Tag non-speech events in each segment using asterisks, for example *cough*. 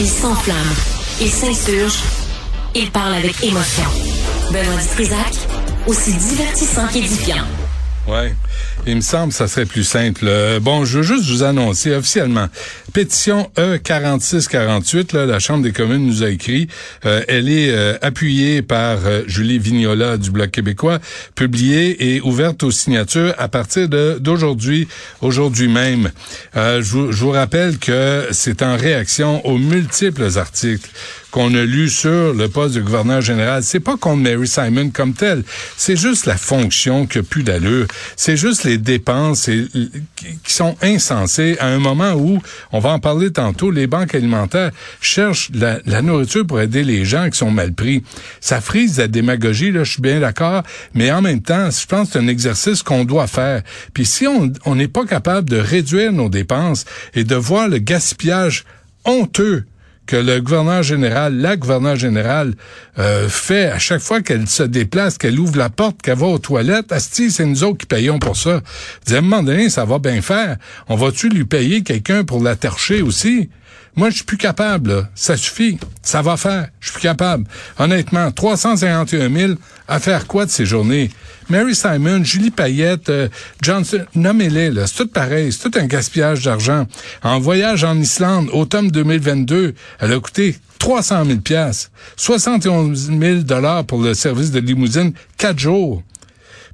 Il s'enflamme, il s'insurge, il parle avec émotion. Benoît Dutrisac, aussi divertissant qu'édifiant. Ouais. Il me semble que ça serait plus simple. Euh, bon, je veux juste vous annoncer officiellement. Pétition E4648, là, la Chambre des communes nous a écrit. Euh, elle est euh, appuyée par Julie Vignola du Bloc québécois, publiée et ouverte aux signatures à partir d'aujourd'hui, aujourd'hui même. je, vous, rappelle que c'est en réaction aux multiples articles qu'on a lu sur le poste de gouverneur général. C'est pas contre Mary Simon comme tel. C'est juste la fonction qui a plus d'allure. C'est juste les dépenses qui sont insensées à un moment où, on va en parler tantôt, les banques alimentaires cherchent la, la nourriture pour aider les gens qui sont mal pris. Ça frise la démagogie, là, je suis bien d'accord, mais en même temps, je pense que c'est un exercice qu'on doit faire. Puis si on n'est pas capable de réduire nos dépenses et de voir le gaspillage honteux que le gouverneur général, la gouverneure générale euh, fait à chaque fois qu'elle se déplace, qu'elle ouvre la porte, qu'elle va aux toilettes, asti, c'est nous autres qui payons pour ça. à un moment donné, ça va bien faire. On va-tu lui payer quelqu'un pour la tercher aussi? Moi, je suis plus capable. Ça suffit. Ça va faire. Je suis plus capable. Honnêtement, 351 000 à faire quoi de ces journées? Mary Simon, Julie Payette, euh, Johnson, nommez-les, là. C'est tout pareil. C'est tout un gaspillage d'argent. En voyage en Islande, automne 2022, elle a coûté 300 000 pièces 71 000 dollars pour le service de limousine, quatre jours.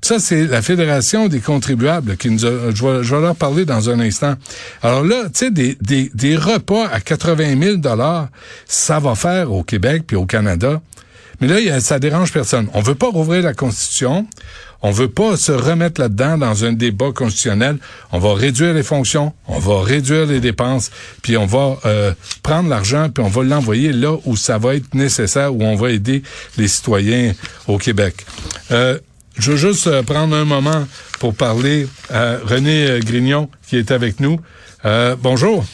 Ça, c'est la Fédération des contribuables qui nous a, je vais, leur parler dans un instant. Alors là, tu sais, des, des, des repas à 80 000 dollars, ça va faire au Québec puis au Canada. Mais là, ça dérange personne. On veut pas rouvrir la Constitution. On veut pas se remettre là-dedans dans un débat constitutionnel. On va réduire les fonctions, on va réduire les dépenses, puis on va euh, prendre l'argent, puis on va l'envoyer là où ça va être nécessaire, où on va aider les citoyens au Québec. Euh, je veux juste euh, prendre un moment pour parler à René euh, Grignon qui est avec nous. Euh, bonjour.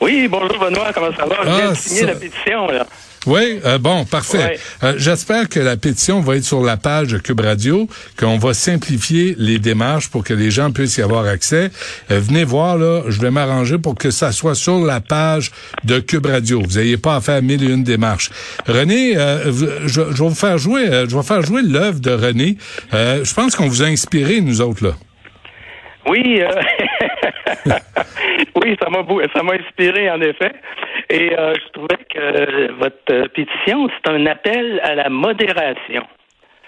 Oui, bonjour Benoît, comment ça va? Je viens de ah, signer la pétition. Là. Oui, euh, bon, parfait. Euh, j'espère que la pétition va être sur la page de Cube Radio, qu'on va simplifier les démarches pour que les gens puissent y avoir accès. Euh, venez voir, là, je vais m'arranger pour que ça soit sur la page de Cube Radio. Vous n'ayez pas à faire mille et une démarches. René, je, vais vous faire jouer, je vais faire jouer l'œuvre de René. je pense qu'on vous a inspiré, nous autres, là. Oui, *laughs* oui, ça m'a ça m'a inspiré en effet. Et euh, je trouvais que votre pétition, c'est un appel à la modération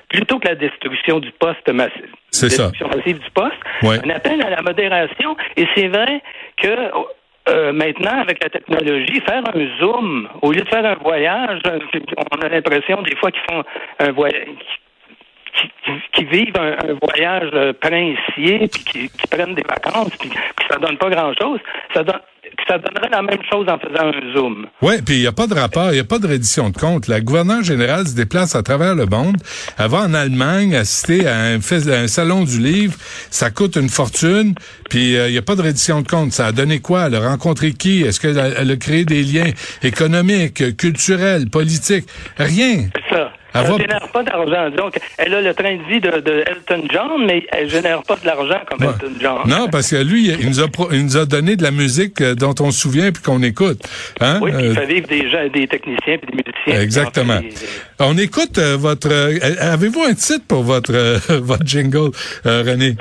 plutôt que la destruction du poste massif. C'est ça. Destruction massive du poste. Un appel à la modération. Et c'est vrai que euh, maintenant, avec la technologie, faire un zoom, au lieu de faire un voyage, on a l'impression des fois qu'ils font un voyage, qui, vivent un, voyage euh, princier, puis qui, prennent des vacances, puis que ça donne pas grand-chose, ça donne ça donnerait la même chose en faisant un zoom. Oui, puis il n'y a pas de rapport, il n'y a pas de reddition de compte. La gouverneure générale se déplace à travers le monde. Elle va en Allemagne assister à un, un salon du livre. Ça coûte une fortune, puis euh, il n'y a pas de reddition de compte. Ça a donné quoi? Elle a rencontré qui? Est-ce qu'elle a créé des liens économiques, culturels, politiques? Rien. C'est ça. Elle ne génère pas d'argent. Donc, elle a le train de vie de, Elton John, mais elle génère pas de l'argent comme Elton John. Non, parce que lui, il nous a, il nous a donné de la musique euh, dont on se souvient puis qu'on écoute. Hein? Oui, puis il euh, fait vivre des gens, des techniciens puis des musiciens. Exactement. On écoute euh, votre. Avez-vous un titre pour votre *laughs* votre jingle, René?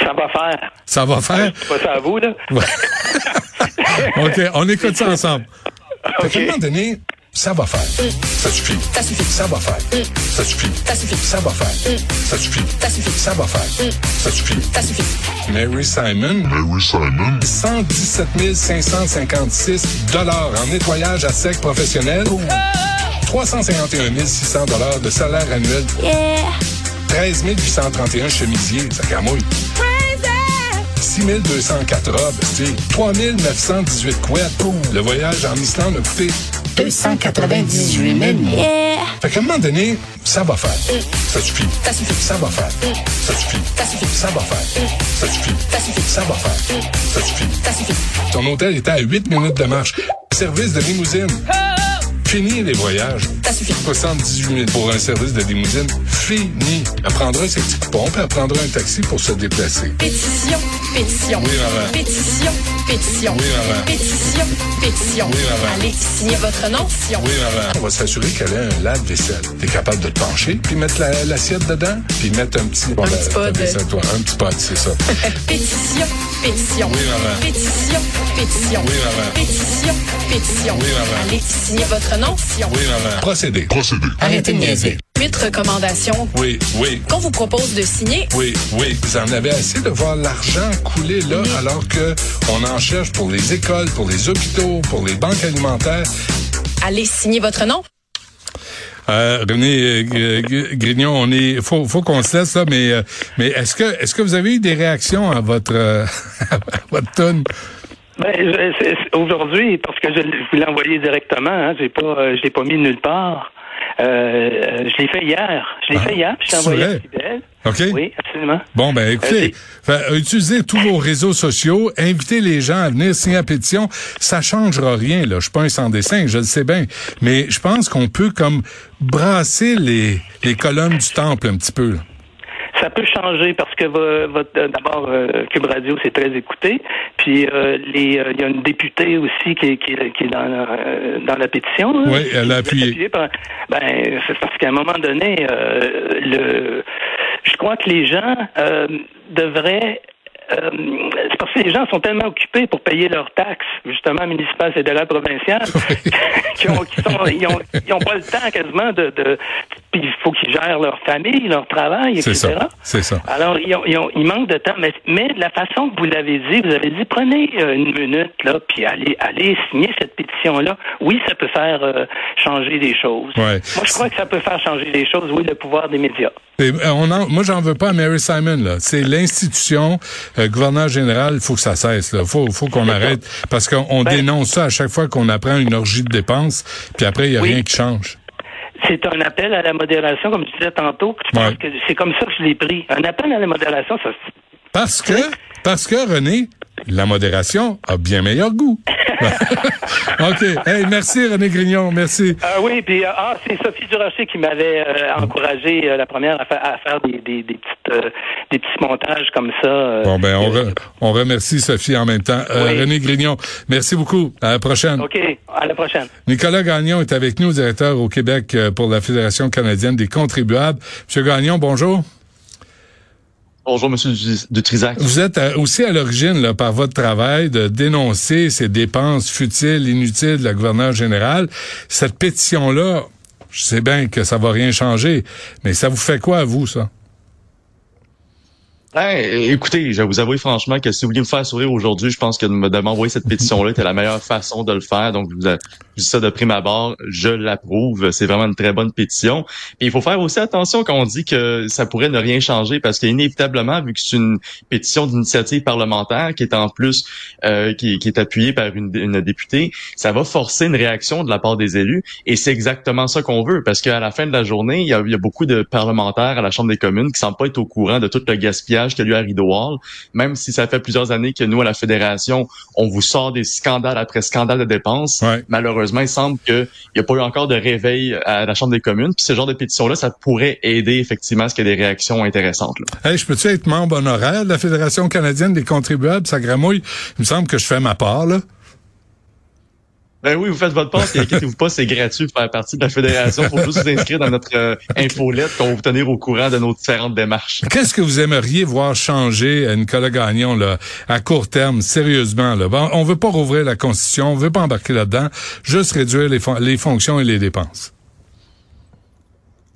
Ça va faire. Ça va faire? C'est pas ça à vous là. *laughs* ok, on écoute ça ensemble. *laughs* Okay. À un moment donné, ça va faire. Ça suffit. Ça suffit. Ça va faire. Ça suffit. Ça suffit. Ça va faire. Ça suffit. Ça suffit. Ça va faire. Ça suffit. Ça suffit. Mary Simon. Mary Simon. 117 556 dollars en nettoyage à sec professionnel. 351 600 dollars de salaire annuel. Yeah. 13 831 chemisiers. Ça camouille. 6 204 robes, 3 918 couettes. Le voyage en Islande a coûté 298 000. Yeah. Fait qu'à un moment donné, ça va faire. Ça suffit. Ça suffit. Ça va faire. Ça suffit. Ça suffit. Ça va faire. Ça suffit. Ça suffit. Ça va faire. Ça suffit. Ça suffit. Ton hôtel était à 8 minutes de marche. Service de limousine. Fini les voyages. Ça suffit. 78 000 pour un service de limousine. Fini. Elle prendra ses petits coupons, puis elle prendra un taxi pour se déplacer. Pétition, pétition. Oui, maman. Pétition, pétition. Oui, maman. Pétition, pétition. Oui, maman. Allez signer votre nom, Sion. Oui, maman. On va s'assurer qu'elle a un lave-vaisselle. T'es capable de te pencher, puis mettre la- l'assiette dedans, puis mettre un petit... Bon, Un la- petit pod. toi. Un petit pod, c'est ça. *laughs* Pétition, pétition. Oui, maman. Pétition, pétition. Oui, maman. Pétition, pétition. Oui, maman. Allez signer votre nom, Sion. Oui, maman. Procédé. Arrêtez de niaiser. Huit recommandations Oui, oui. qu'on vous propose de signer. Oui, oui. Vous en avez assez de voir l'argent couler là, alors que on en cherche pour les écoles, pour les hôpitaux, pour les banques alimentaires. Allez signer votre nom. Euh, René euh, Grignon, on est, faut, faut qu'on se laisse là, mais, euh, mais est-ce que, est-ce que vous avez eu des réactions à votre, euh, *laughs* à votre tonne? Ben, je- c'est- c'est- aujourd'hui, parce que je, je vous l'ai envoyé directement, hein, j'ai pas, euh, je l'ai pas mis nulle part. Euh, je l'ai fait hier. Je l'ai Ah, fait hier, puis je l'ai envoyé à. OK? Oui, absolument. Bon, ben écoutez, Euh, fait, utilisez tous vos réseaux sociaux, invitez les gens à venir signer la pétition. Ça changera rien, là. Je suis pas un sans dessin, je le sais bien. Mais je pense qu'on peut comme brasser les, les colonnes du temple un petit peu. là. Changer parce que d'abord euh, Cube Radio c'est très écouté, puis euh, les euh, il y a une députée aussi qui est, qui est, qui est dans la, dans la pétition. Oui, elle a appuyé. par- ben c'est parce qu'à un moment donné le je crois que les gens devraient euh, c'est parce que les gens sont tellement occupés pour payer leurs taxes, justement, municipales, fédérales, provinciales, *laughs* *laughs* qu'ils ont, qu'ils sont- ils ont, ils ont pas le temps quasiment de, de il faut qu'ils gèrent leur famille, leur travail, C'est etc. ça. C'est ça. Alors, ils, ont, ils, ont- ils manquent de temps, mais, mais de la façon que vous l'avez dit, vous avez dit, prenez euh, une minute, là, puis allez, allez signer cette pétition-là. Oui, ça peut faire euh, changer des choses. Ouais. Moi, je crois que ça peut faire changer des choses, oui, le pouvoir des médias. Et, euh, on en, moi, j'en veux pas à Mary Simon. là. C'est l'institution, euh, gouverneur général. Il faut que ça cesse. Là. Faut, faut qu'on arrête parce qu'on on Ben- dénonce ça à chaque fois qu'on apprend une orgie de dépenses. Puis après, il y a Oui. rien qui change. C'est un appel à la modération, comme tu disais tantôt. Ouais. que c'est comme ça que je l'ai pris. Un appel à la modération, ça, Parce que, parce que René, la modération a bien meilleur goût. *laughs* *laughs* ok. Hey, merci René Grignon. Merci. Ah oui, puis euh, ah, c'est Sophie Durocher qui m'avait euh, encouragé euh, la première à, fa- à faire des, des, des petites des petits montages comme ça. Bon ben, on, re- on remercie Sophie en même temps. Oui. René Grignon, merci beaucoup. À la prochaine. OK, à la prochaine. Nicolas Gagnon est avec nous, directeur au Québec pour la Fédération canadienne des contribuables. Monsieur Gagnon, bonjour. Bonjour, Monsieur de. Vous êtes euh, aussi à l'origine, par votre travail, de dénoncer ces dépenses futiles, inutiles de la gouverneure générale. Cette pétition-là, je sais bien que ça va rien changer, mais ça vous fait quoi à vous, ça? Hey, écoutez, je vous avouer franchement que si vous vouliez me faire sourire aujourd'hui, je pense que de me- de m'envoyer cette pétition-là était la meilleure façon de le faire. Donc, je dis ça de prime abord, je l'approuve. C'est vraiment une très bonne pétition. Et il faut faire aussi attention quand on dit que ça pourrait ne rien changer parce qu'inévitablement, vu que c'est une pétition d'initiative parlementaire qui est en plus euh, qui, est appuyée par une, députée, ça va forcer une réaction de la part des élus. Et c'est exactement ça qu'on veut parce qu'à la fin de la journée, il y, a, il y a beaucoup de parlementaires à la Chambre des communes qui semblent pas être au courant de tout le gaspillage qu'il y a eu à Rideau Hall, même si ça fait plusieurs années que nous, à la Fédération, on vous sort des scandales après scandales de dépenses. Ouais. Malheureusement, il semble qu'il n'y a pas eu encore de réveil à la Chambre des communes. Puis ce genre de pétition-là, ça pourrait aider effectivement à ce qu'il y ait des réactions intéressantes. là. Hey, je peux-tu être membre honoraire de la Fédération canadienne des contribuables? Ça gramouille. Il me semble que je fais ma part, là. Ben oui, vous faites votre part, inquiétez-vous pas, c'est gratuit pour faire partie de la fédération. Il faut juste vous inscrire dans notre euh, infolette qu'on va vous tenir au courant de nos différentes démarches. Qu'est-ce que vous aimeriez voir changer Nicolas Gagnon là, à court terme, sérieusement? Là? Bon, on veut pas rouvrir la Constitution, on veut pas embarquer là-dedans, juste réduire les fonctions et les dépenses.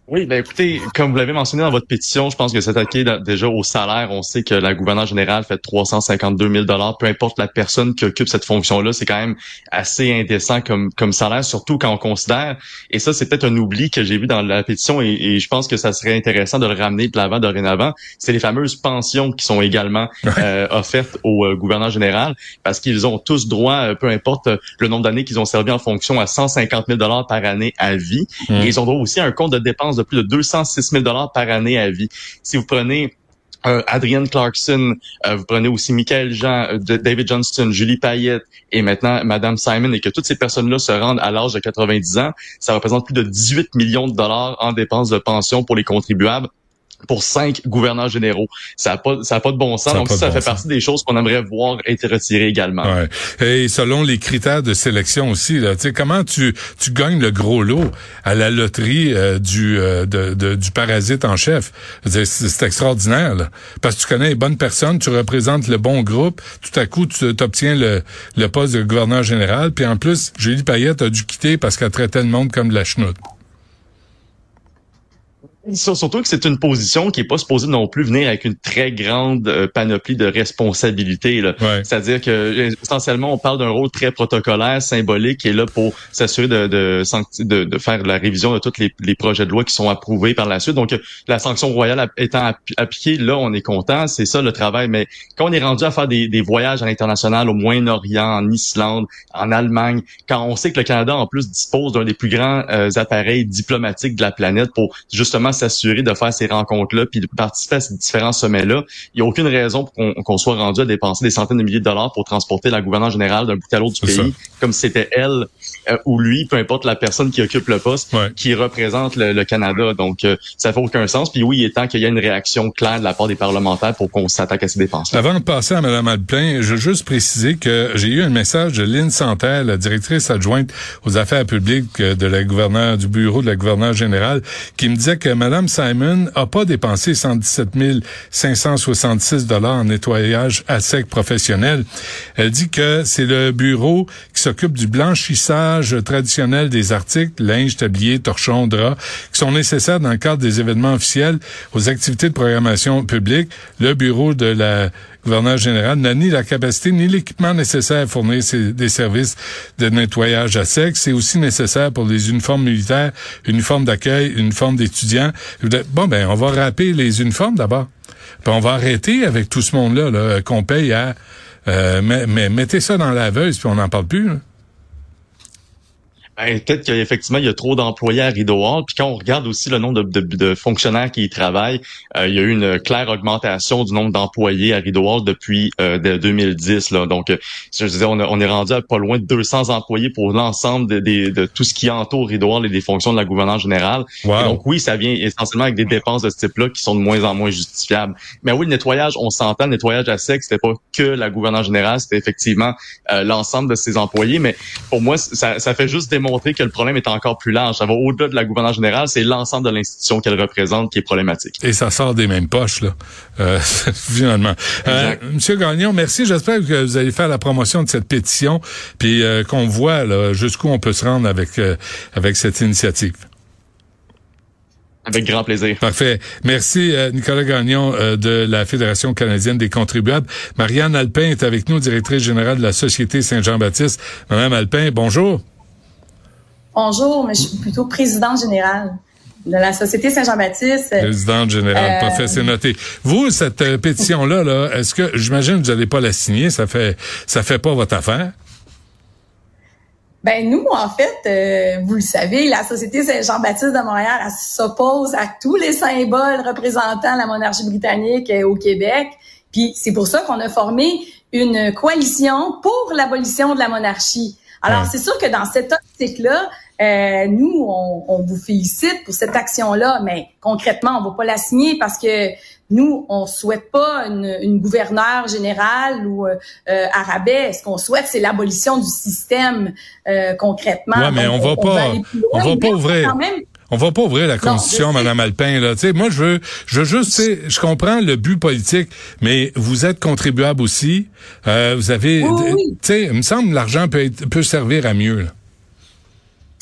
Oui, ben écoutez, comme vous l'avez mentionné dans votre pétition, je pense que s'attaquer déjà au salaire, on sait que la gouverneure générale fait 352 000 peu importe la personne qui occupe cette fonction-là, c'est quand même assez indécent comme comme salaire, surtout quand on considère. Et ça, c'est peut-être un oubli que j'ai vu dans la pétition et, et je pense que ça serait intéressant de le ramener de l'avant dorénavant. C'est les fameuses pensions qui sont également euh, offertes au euh, gouverneur général parce qu'ils ont tous droit, euh, peu importe euh, le nombre d'années qu'ils ont servi en fonction, à 150 000 par année à vie. Mm. Et ils ont droit aussi à un compte de dépenses de plus de 206 000 par année à vie. Si vous prenez euh, Adrienne Clarkson, euh, vous prenez aussi Michael Jean, euh, David Johnston, Julie Payette et maintenant Madame Simon, et que toutes ces personnes-là se rendent à l'âge de 90 ans, ça représente plus de 18 millions de dollars en dépenses de pension pour les contribuables pour cinq gouverneurs généraux. Ça n'a pas, ça a pas de bon sens. Donc, ça, fait partie des choses qu'on aimerait voir être retirées également. Ouais. Et selon les critères de sélection aussi, là, comment tu, tu gagnes le gros lot à la loterie euh, du, euh, de, du parasite en chef? C'est extraordinaire. Là. Parce que tu connais les bonnes personnes, tu représentes le bon groupe, tout à coup, tu obtiens le, le poste de gouverneur général. Puis en plus, Julie Payette a dû quitter parce qu'elle traitait le monde comme de la chenoute. Surtout que c'est une position qui est pas supposée non plus venir avec une très grande euh, panoplie de responsabilités. C'est-à-dire que essentiellement on parle d'un rôle très protocolaire, symbolique, qui est là pour s'assurer de, de, de, faire la révision de tous les, les, projets de loi qui sont approuvés par la suite. Donc la sanction royale étant appliquée, là on est content, c'est ça le travail. Mais quand on est rendu à faire des, des voyages à l'international au Moyen-Orient, en Islande, en Allemagne, quand on sait que le Canada en plus dispose d'un des plus grands euh, appareils diplomatiques de la planète pour justement s'assurer de faire ces rencontres-là puis de participer à ces différents sommets-là. Il n'y a aucune raison pour qu'on soit rendu à dépenser des centaines de milliers de dollars pour transporter la gouverneure générale d'un bout à l'autre du pays, comme si c'était elle euh, ou lui, peu importe la personne qui occupe le poste, qui représente le, Canada. Donc, euh, ça fait aucun sens. Puis oui, il est temps qu'il y ait une réaction claire de la part des parlementaires pour qu'on s'attaque à ces dépenses. -là. Avant de passer à Mme Alpin, je veux juste préciser que j'ai eu un message de Lynn Santerre, la directrice adjointe aux affaires publiques de la gouverneure du bureau de la gouverneure générale, qui me disait que Mme Simon a pas dépensé 117 566 dollars en nettoyage à sec professionnel. Elle dit que c'est le bureau qui s'occupe du blanchissage traditionnel des articles, linge, tablier, torchon, drap, qui sont nécessaires dans le cadre des événements officiels aux activités de programmation publique. Le bureau de la gouverneur général n'a ni la capacité ni l'équipement nécessaire à fournir des services de nettoyage à sec. C'est aussi nécessaire pour les uniformes militaires, uniformes d'accueil, uniformes d'étudiants. Bon, ben, on va rappeler les uniformes d'abord. On va arrêter avec tout ce monde-là -là, qu'on paye à... Euh, mais, mettez ça dans la laveuse, puis on n'en parle plus. Ben, peut-être qu'effectivement, il y a trop d'employés à Rideau Hall. Puis quand on regarde aussi le nombre de, de, de fonctionnaires qui y travaillent, euh, il y a eu une claire augmentation du nombre d'employés à Rideau Hall depuis euh, 2010. Là. Donc, euh, je disais, on, on, est rendu à pas loin de 200 employés pour l'ensemble de, de, de, tout ce qui entoure Rideau Hall et des fonctions de la gouvernance générale. Donc oui, ça vient essentiellement avec des dépenses de ce type-là qui sont de moins en moins justifiables. Mais oui, le nettoyage, on s'entend, le nettoyage à sec, c'était pas que la gouvernance générale, c'était effectivement euh, l'ensemble de ses employés. Mais pour moi, ça, ça fait juste montrer que le problème est encore plus large. Ça va au-delà de la gouvernance générale, c'est l'ensemble de l'institution qu'elle représente qui est problématique. Et ça sort des mêmes poches, là, euh, *laughs* finalement. Euh, Monsieur Gagnon, merci. J'espère que vous allez faire la promotion de cette pétition, puis euh, qu'on voit jusqu'où on peut se rendre avec, euh, avec cette initiative. Avec grand plaisir. Parfait. Merci, euh, Nicolas Gagnon euh, de la Fédération canadienne des contribuables. Marianne Alpin est avec nous, directrice générale de la Société Saint-Jean-Baptiste. Madame Alpin, bonjour. Bonjour, mais je suis plutôt présidente générale de la Société Saint-Jean-Baptiste. Présidente générale, euh, parfait, c'est noté. Vous, cette euh, pétition-là, là, est-ce que, j'imagine que vous n'allez pas la signer, ça fait, ça fait pas votre affaire? Ben nous, en fait, euh, vous le savez, la Société Saint-Jean-Baptiste de Montréal s'oppose à tous les symboles représentant la monarchie britannique au Québec. Puis c'est pour ça qu'on a formé une coalition pour l'abolition de la monarchie. Alors, c'est sûr que dans cette optique-là, euh, nous, on, on, vous félicite pour cette action-là, mais concrètement, on va pas la signer parce que nous, on souhaite pas une, une gouverneure générale ou euh, euh arabais. Ce qu'on souhaite, c'est l'abolition du système euh, concrètement. Ouais, mais on, va pas, on va pas ouvrir. On va pas ouvrir la constitution, Madame Alpin. Là, tu moi, je veux, je veux juste, je comprends le but politique, mais vous êtes contribuable aussi. Euh, vous avez, tu sais, il me semble l'argent peut peut servir à mieux. Là.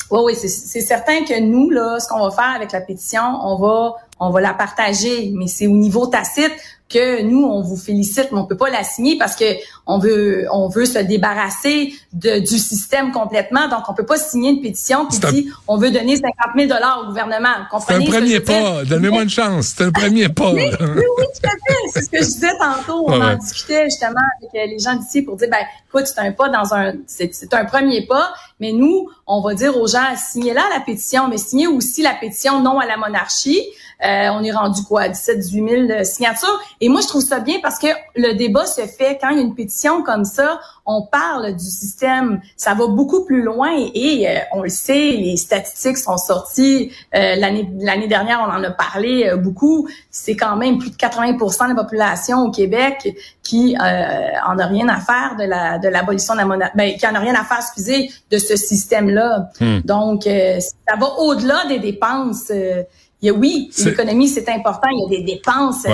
Oui, oui, c'est certain que nous, là, ce qu'on va faire avec la pétition, on va, on va la partager, mais c'est au niveau tacite que nous, on vous félicite, mais on peut pas la signer parce que on veut, on veut se débarrasser de, du système complètement. Donc, on peut pas signer une pétition qui dit on veut donner 50 000 dollars au gouvernement. C'est un premier pas. Donnez-moi une chance. C'est un premier pas. Oui, oui, oui, tout à fait. C'est ce que je disais tantôt. On en discutait justement avec euh, les gens d'ici pour dire, ben, écoute, c'est un pas dans un, c'est un premier pas. Mais nous, on va dire aux gens, signez là la pétition, mais signez aussi la pétition non à la monarchie. Euh, on est rendu quoi, 17 18 000 signatures. Et moi, je trouve ça bien parce que le débat se fait quand il y a une pétition comme ça, on parle du système, ça va beaucoup plus loin et, euh, on le sait, les statistiques sont sorties euh, l'année l'année dernière, on en a parlé euh, beaucoup. C'est quand même plus de 80% de la population au Québec qui en a rien à faire de la de l'abolition de la monnaie, ben, qui en a rien à faire, excusez, de ce système-là. Hmm. Donc, ça va au-delà des dépenses. Il y a, oui, l'économie c'est important, il y a des dépenses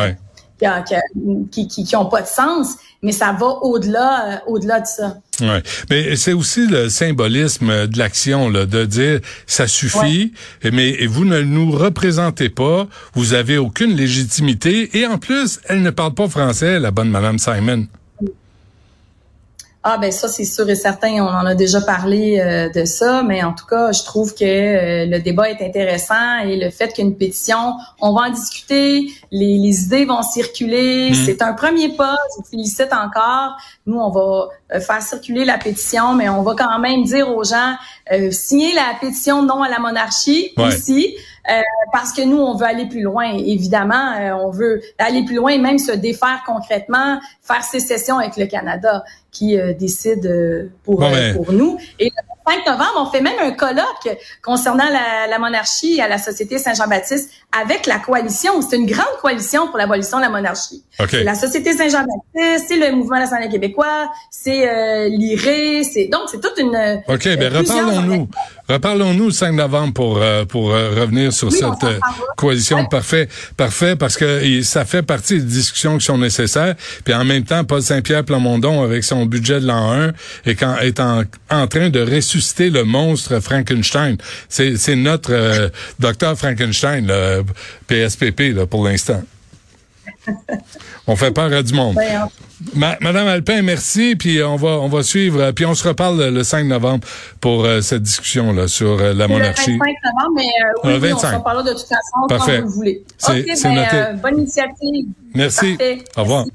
qui, qui, qui, ont pas de sens, mais ça va au-delà, euh, au-delà de ça. Ouais. Mais c'est aussi le symbolisme de l'action, là, de dire ça suffit, mais vous ne nous représentez pas, vous avez aucune légitimité, et en plus, elle ne parle pas français, la bonne Madame Simon. Ah ben ça c'est sûr et certain, on en a déjà parlé euh, de ça, mais en tout cas, je trouve que euh, le débat est intéressant et le fait qu'une pétition, on va en discuter, les, les idées vont circuler, mmh. c'est un premier pas, je félicite encore. Nous, on va euh, faire circuler la pétition, mais on va quand même dire aux gens, signer la pétition non à la monarchie aussi. Euh, parce que nous, on veut aller plus loin. Évidemment, euh, on veut aller plus loin et même se défaire concrètement, faire sécession avec le Canada qui euh, décide pour, pour nous. Et 5 novembre, on fait même un colloque concernant la, monarchie à la Société Saint-Jean-Baptiste avec la coalition. C'est une grande coalition pour l'abolition de la monarchie. C'est la Société Saint-Jean-Baptiste, c'est le Mouvement national québécois, c'est euh, l'IRE, c'est donc c'est toute une. OK, ben reparlons-nous. Reparlons-nous le 5 novembre pour euh, pour euh, revenir sur cette coalition. Parfait, parfait, parce que ça fait partie des discussions qui sont nécessaires. Puis en même temps, Paul Saint-Pierre Plamondon, avec son budget de l'an 1, est, quand, est en, en train de ressusciter le monstre Frankenstein. C'est notre euh, docteur Frankenstein, le PSPP, là, pour l'instant. On fait peur à du monde. Ben, Madame Alpin, merci, puis on va on va suivre, puis on se reparle le 5 novembre pour euh, cette discussion là sur euh, la monarchie. Le 25 novembre, mais oui, on se reparlera de toute façon Parfait. quand vous voulez. C'est ben, noté. bonne initiative. Merci. Au revoir.